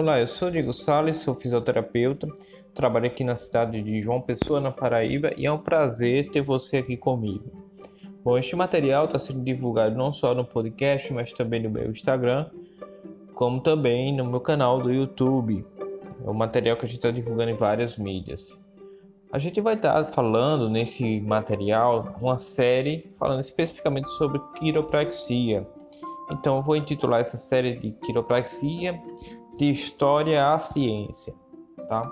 Olá, eu sou Diego Salles, sou fisioterapeuta, trabalho aqui na cidade de João Pessoa, na Paraíba, e é um prazer ter você aqui comigo. Bom, este material está sendo divulgado não só no podcast, mas também no meu Instagram, como também no meu canal do YouTube. É um material que a gente está divulgando em várias mídias. A gente vai estar falando nesse material uma série falando especificamente sobre quiropraxia. Então, eu vou intitular essa série de quiropraxia de história à ciência, tá?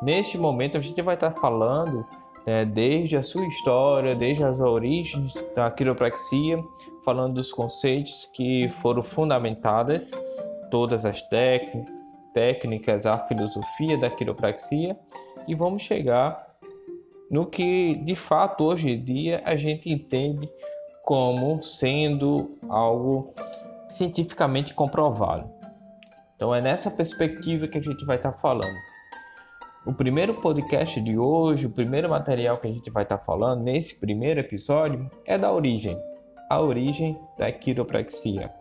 Neste momento, a gente vai estar falando né, desde a sua história, desde as origens da quiropraxia, falando dos conceitos que foram fundamentadas, todas as técnicas, a filosofia da quiropraxia, e vamos chegar no que de fato hoje em dia a gente entende como sendo algo cientificamente comprovado. Então é nessa perspectiva que a gente vai estar falando. O primeiro podcast de hoje, o primeiro material que a gente vai estar falando nesse primeiro episódio é da origem, a origem da quiropraxia.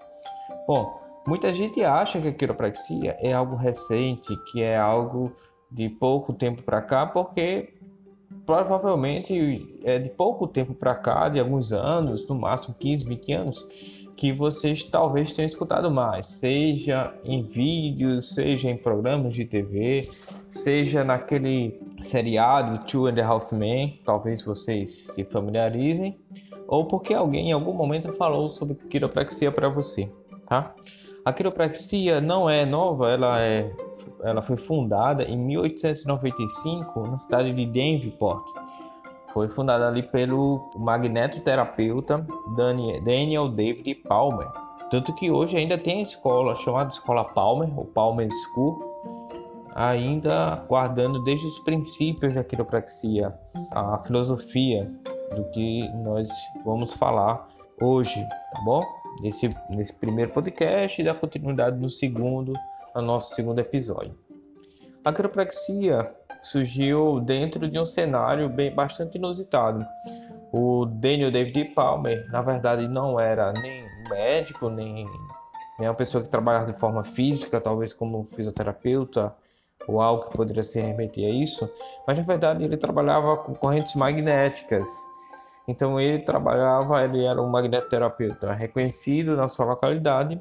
Bom, muita gente acha que a quiropraxia é algo recente, que é algo de pouco tempo para cá, porque provavelmente é de pouco tempo para cá, de alguns anos, no máximo 15, 20 anos, que vocês talvez tenham escutado mais, seja em vídeos, seja em programas de TV, seja naquele seriado Two and a Half Men, talvez vocês se familiarizem, ou porque alguém em algum momento falou sobre quiropraxia para você, tá? A quiropraxia não é nova, ela é ela foi fundada em 1895 na cidade de Davenport. Foi fundada ali pelo magnetoterapeuta Daniel David Palmer. Tanto que hoje ainda tem a escola chamada Escola Palmer, ou Palmer School, ainda guardando desde os princípios da quiropraxia, a filosofia do que nós vamos falar hoje, tá bom? Nesse, nesse primeiro podcast e da continuidade no segundo no nosso segundo episódio. A quiropraxia surgiu dentro de um cenário bem bastante inusitado. O Daniel David Palmer, na verdade, não era nem médico, nem, nem uma pessoa que trabalhava de forma física, talvez como fisioterapeuta ou algo que poderia se remeter a isso, mas na verdade ele trabalhava com correntes magnéticas. Então ele trabalhava, ele era um magnetoterapeuta reconhecido na sua localidade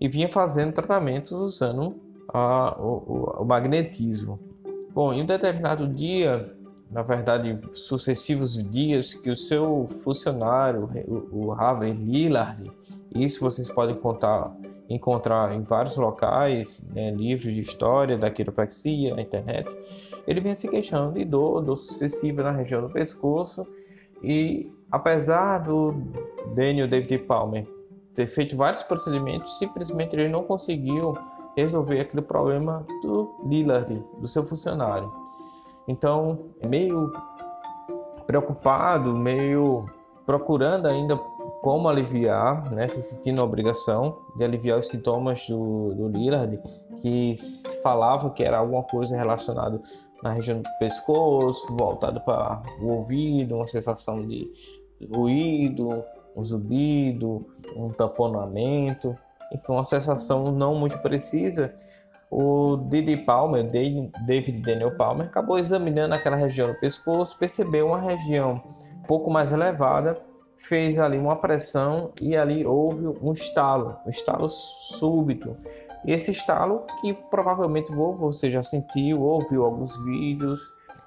e vinha fazendo tratamentos usando a, o, o, magnetismo. Bom, em um determinado dia, na verdade, sucessivos dias, que o seu funcionário, o, Harvey Lillard, isso vocês podem contar, encontrar em vários locais, né, livros de história da quiropraxia na internet, ele vinha se queixando de dor, dor sucessiva na região do pescoço e apesar do Daniel David Palmer ter feito vários procedimentos, simplesmente ele não conseguiu resolver aquele problema do Lillard, do seu funcionário. Então, meio preocupado, meio procurando ainda como aliviar, né, se sentindo a obrigação de aliviar os sintomas do, do Lillard, que falava que era alguma coisa relacionada na região do pescoço, voltado para o ouvido, uma sensação de ruído, um zumbido, um tamponamento, enfim, uma sensação não muito precisa. O Didi Palmer, David Daniel Palmer, acabou examinando aquela região do pescoço, percebeu uma região um pouco mais elevada, fez ali uma pressão e ali houve um estalo, um estalo súbito. Esse estalo que provavelmente você já sentiu, ouviu alguns vídeos,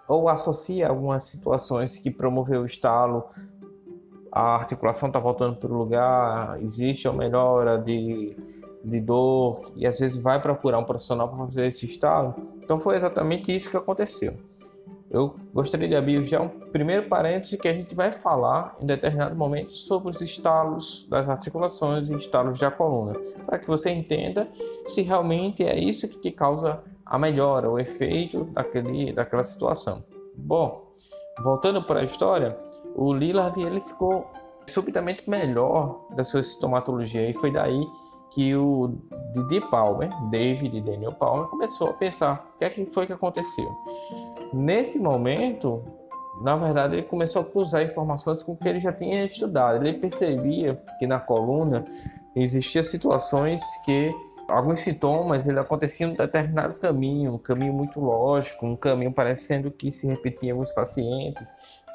ou associa algumas situações que promoveu o estalo a articulação está voltando para o lugar, existe uma melhora de, de dor e às vezes vai procurar um profissional para fazer esse estalo. Então foi exatamente isso que aconteceu. Eu gostaria de abrir já um primeiro parêntese que a gente vai falar em determinado momento sobre os estalos das articulações e estalos da coluna, para que você entenda se realmente é isso que te causa a melhora, o efeito daquele, daquela situação. Bom, voltando para a história, o Lillard ele ficou subitamente melhor da sua sintomatologia e foi daí que o Didi Palmer, David e Daniel Palmer, começou a pensar o que, é que foi que aconteceu. Nesse momento, na verdade, ele começou a cruzar informações com o que ele já tinha estudado. Ele percebia que na coluna existiam situações que alguns sintomas ele aconteciam em um determinado caminho, um caminho muito lógico, um caminho parecendo que se repetia em alguns pacientes,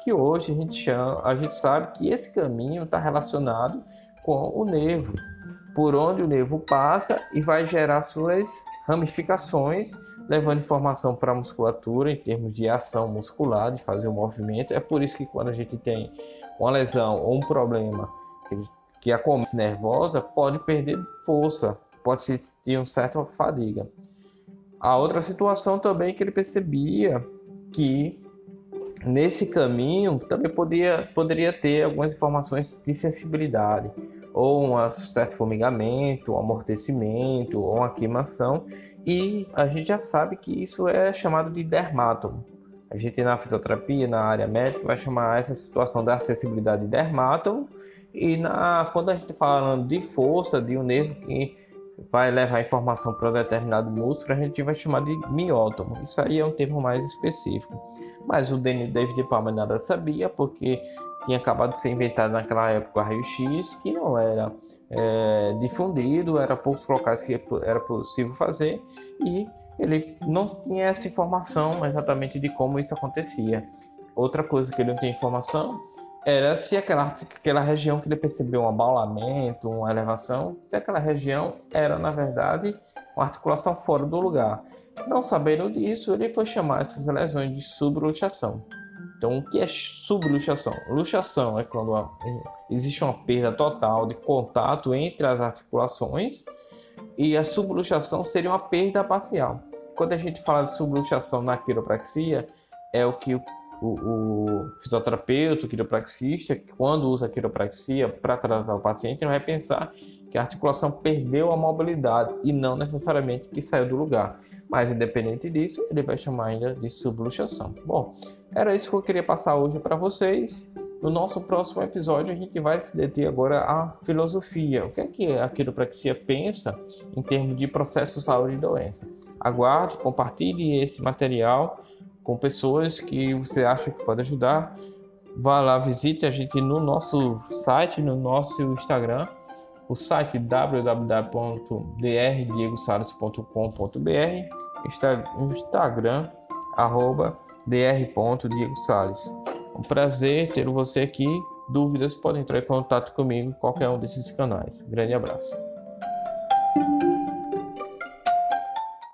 que hoje a gente chama, a gente sabe que esse caminho está relacionado com o nervo, por onde o nervo passa e vai gerar suas ramificações, levando informação para a musculatura em termos de ação muscular, de fazer o movimento. É por isso que quando a gente tem uma lesão ou um problema que a comissão nervosa pode perder força, pode ter uma certa fadiga. A outra situação também que ele percebia que nesse caminho também podia, poderia ter algumas informações de sensibilidade, ou um certo formigamento, um amortecimento, ou uma queimação, e a gente já sabe que isso é chamado de dermátomo. A gente na fitoterapia, na área médica, vai chamar essa situação da acessibilidade de dermátomo, e na, quando a gente está falando de força de um nervo que vai levar informação para um determinado músculo, a gente vai chamar de miótomo. Isso aí é um termo mais específico. Mas o David Palmer nada sabia, porque tinha acabado de ser inventado naquela época o raio-x, que não era é, difundido, era poucos locais que era possível fazer, e ele não tinha essa informação exatamente de como isso acontecia. Outra coisa que ele não tinha informação era se aquela, aquela região que ele percebeu um abaulamento, uma elevação, se aquela região era, na verdade, uma articulação fora do lugar. Não sabendo disso, ele foi chamar essas lesões de subluxação. Então, o que é subluxação? Luxação é quando existe uma perda total de contato entre as articulações e a subluxação seria uma perda parcial. Quando a gente fala de subluxação na quiropraxia, é o que o o, o fisioterapeuta, o quiropraxista, quando usa a quiropraxia para tratar o paciente, não vai pensar que a articulação perdeu a mobilidade e não necessariamente que saiu do lugar. Mas, independente disso, ele vai chamar ainda de subluxação. Bom, era isso que eu queria passar hoje para vocês. No nosso próximo episódio, a gente vai se deter agora à filosofia. O que é que a quiropraxia pensa em termos de processo saúde e doença? Aguarde, compartilhe esse material com pessoas que você acha que pode ajudar. Vá lá, visite a gente no nosso site, no nosso Instagram, o site www.drdiegosales.com.br, Instagram, arroba dr.diegosales. Um prazer ter você aqui. Dúvidas podem entrar em contato comigo em qualquer um desses canais. Grande abraço.